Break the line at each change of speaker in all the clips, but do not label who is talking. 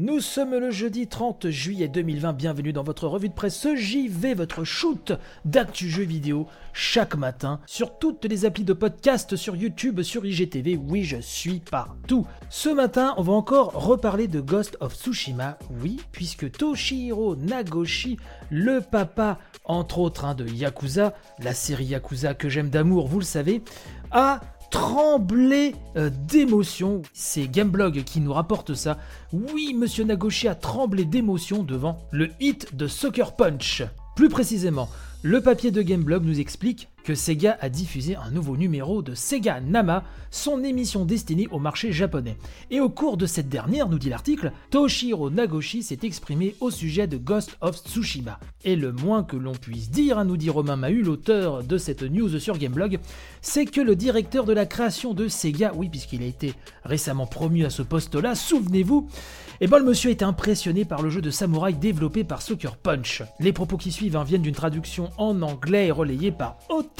Nous sommes le jeudi 30 juillet 2020, bienvenue dans votre revue de presse JV, votre shoot d'actu jeux vidéo chaque matin sur toutes les applis de podcast, sur YouTube, sur IGTV, oui je suis partout. Ce matin on va encore reparler de Ghost of Tsushima, oui, puisque Toshihiro Nagoshi, le papa entre autres hein, de Yakuza, la série Yakuza que j'aime d'amour, vous le savez, a tremblé euh, d'émotion. C'est Gameblog qui nous rapporte ça. Oui, Monsieur Nagoshi a tremblé d'émotion devant le hit de Sucker Punch. Plus précisément, le papier de Gameblog nous explique Sega a diffusé un nouveau numéro de Sega Nama, son émission destinée au marché japonais. Et au cours de cette dernière, nous dit l'article, Toshiro Nagoshi s'est exprimé au sujet de Ghost of Tsushima. Et le moins que l'on puisse dire, hein, nous dit Romain Mahu, l'auteur de cette news sur Gameblog, c'est que le directeur de la création de Sega, oui puisqu'il a été récemment promu à ce poste-là, souvenez-vous, eh ben le monsieur était impressionné par le jeu de samouraï développé par Soccer Punch. Les propos qui suivent hein, viennent d'une traduction en anglais relayée par Otaku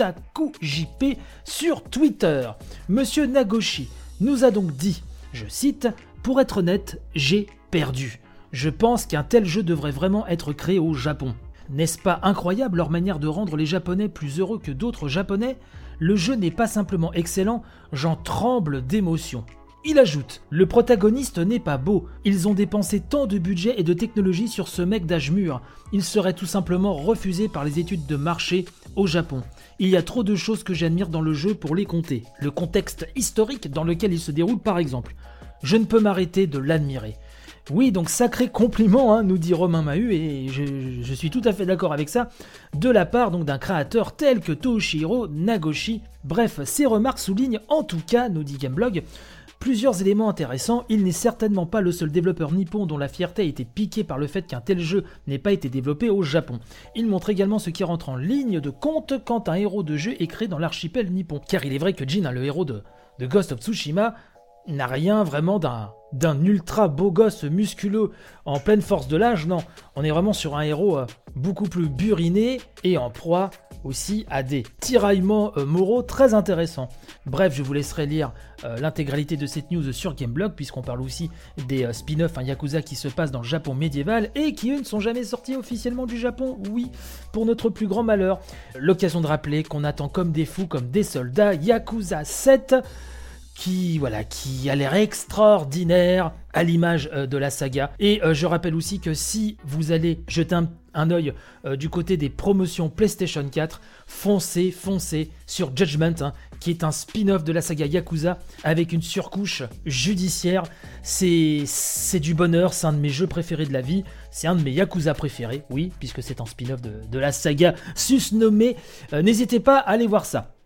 JP sur Twitter. Monsieur Nagoshi nous a donc dit, je cite, Pour être honnête, j'ai perdu. Je pense qu'un tel jeu devrait vraiment être créé au Japon. N'est-ce pas incroyable leur manière de rendre les Japonais plus heureux que d'autres Japonais? Le jeu n'est pas simplement excellent, j'en tremble d'émotion. Il ajoute Le protagoniste n'est pas beau. Ils ont dépensé tant de budget et de technologie sur ce mec d'âge mûr. Il serait tout simplement refusé par les études de marché au Japon. Il y a trop de choses que j'admire dans le jeu pour les compter. Le contexte historique dans lequel il se déroule, par exemple. Je ne peux m'arrêter de l'admirer. Oui, donc sacré compliment, hein, nous dit Romain Mahut, et je, suis tout à fait d'accord avec ça, de la part donc d'un créateur tel que Toshiro Nagoshi. Bref, ces remarques soulignent en tout cas, nous dit Gameblog, Plusieurs éléments intéressants, il n'est certainement pas le seul développeur nippon dont la fierté a été piquée par le fait qu'un tel jeu n'ait pas été développé au Japon. Il montre également ce qui rentre en ligne de compte quand un héros de jeu est créé dans l'archipel nippon. Car il est vrai que Jin, hein, le héros de, Ghost of Tsushima, n'a rien vraiment d'un d'un ultra beau gosse musculeux en pleine force de l'âge, non, on est vraiment sur un héros euh, beaucoup plus buriné et en proie aussi à des tiraillements euh, moraux très intéressants. Bref, je vous laisserai lire euh, l'intégralité de cette news sur Gameblog, puisqu'on parle aussi des spin-offs un Yakuza qui se passent dans le Japon médiéval et qui eux ne sont jamais sortis officiellement du Japon, oui, pour notre plus grand malheur. L'occasion de rappeler qu'on attend comme des fous, comme des soldats, Yakuza 7 qui voilà qui a l'air extraordinaire à l'image euh, de la saga. Et euh, je rappelle aussi que si vous allez jeter un, un œil euh, du côté des promotions PlayStation 4, foncez, foncez sur Judgment, hein, qui est un spin-off de la saga Yakuza avec une surcouche judiciaire. C'est du bonheur, c'est un de mes jeux préférés de la vie, c'est un de mes Yakuza préférés, oui, puisque c'est un spin-off de, de, la saga susnommée. N'hésitez pas à aller voir ça.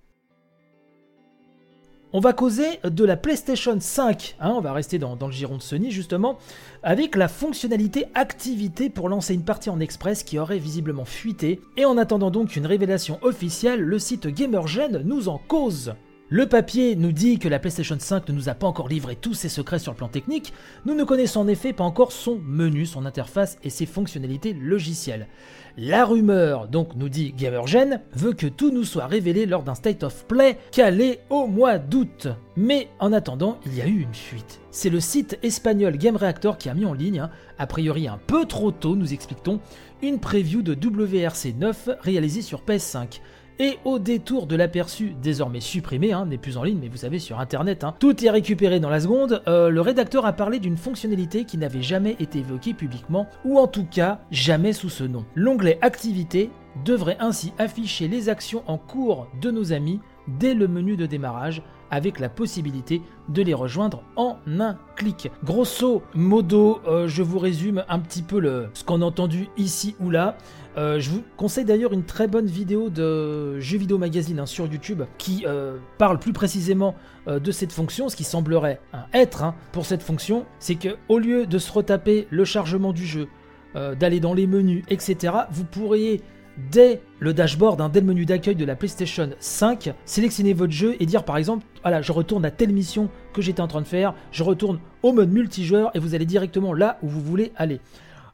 On va causer de la PlayStation 5, hein, on va rester dans, le giron de Sony justement, avec la fonctionnalité activité pour lancer une partie en express qui aurait visiblement fuité, et en attendant donc une révélation officielle, le site Gamergen nous en cause. Le papier nous dit que la PlayStation 5 ne nous a pas encore livré tous ses secrets sur le plan technique, nous ne connaissons en effet pas encore son menu, son interface et ses fonctionnalités logicielles. La rumeur, donc nous dit Gamergen, veut que tout nous soit révélé lors d'un state of play calé au mois d'août. Mais en attendant, il y a eu une fuite. C'est le site espagnol Game Reactor qui a mis en ligne, hein, a priori un peu trop tôt nous explique-t-on, une preview de WRC 9 réalisée sur PS5. Et au détour de l'aperçu désormais supprimé, hein, n'est plus en ligne, mais vous savez sur internet, hein, tout est récupéré dans la seconde, euh, le rédacteur a parlé d'une fonctionnalité qui n'avait jamais été évoquée publiquement, ou en tout cas jamais sous ce nom. L'onglet Activité devrait ainsi afficher les actions en cours de nos amis dès le menu de démarrage avec la possibilité de les rejoindre en un clic. Grosso modo, euh, je vous résume un petit peu le, ce qu'on a entendu ici ou là. Euh, je vous conseille d'ailleurs une très bonne vidéo de Jeux Vidéo Magazine hein, sur YouTube qui euh, parle plus précisément de cette fonction. Ce qui semblerait être hein, pour cette fonction, c'est que au lieu de se retaper le chargement du jeu, d'aller dans les menus, etc., vous pourriez dès le dashboard, hein, dès le menu d'accueil de la PlayStation 5, sélectionner votre jeu et dire par exemple, voilà, je retourne à telle mission que j'étais en train de faire, je retourne au mode multijoueur et vous allez directement là où vous voulez aller.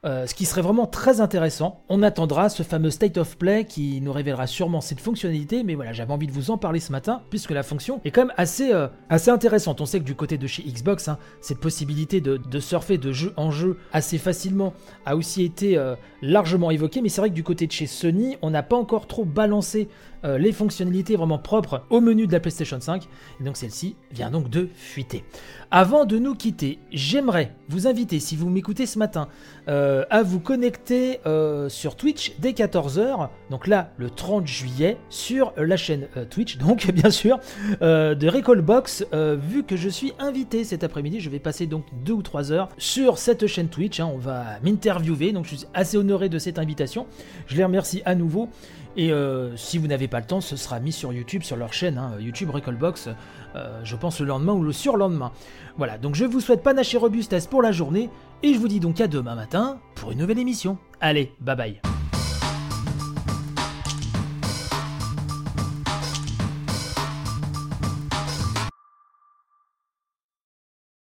Euh, ce qui serait vraiment très intéressant. On attendra ce fameux State of Play qui nous révélera sûrement cette fonctionnalité, mais voilà, j'avais envie de vous en parler ce matin, puisque la fonction est quand même assez, euh, assez intéressante. On sait que du côté de chez Xbox, hein, cette possibilité de, surfer de jeu en jeu assez facilement a aussi été euh, largement évoquée, mais c'est vrai que du côté de chez Sony, on n'a pas encore trop balancé les fonctionnalités vraiment propres au menu de la PlayStation 5, et donc celle-ci vient donc de fuiter. Avant de nous quitter, j'aimerais vous inviter, si vous m'écoutez ce matin, à vous connecter euh, sur Twitch dès 14h, donc là le 30 juillet, sur la chaîne euh, Twitch, donc bien sûr, de Recallbox, vu que je suis invité cet après-midi, je vais passer donc 2 ou 3 heures sur cette chaîne Twitch, hein, on va m'interviewer, donc je suis assez honoré de cette invitation, je les remercie à nouveau. Et si vous n'avez pas le temps, ce sera mis sur YouTube, sur leur chaîne, hein, YouTube Recallbox. Euh, je pense le lendemain ou le surlendemain. Voilà, donc je vous souhaite panache et robustesse pour la journée, et je vous dis donc à demain matin pour une nouvelle émission. Allez, bye bye.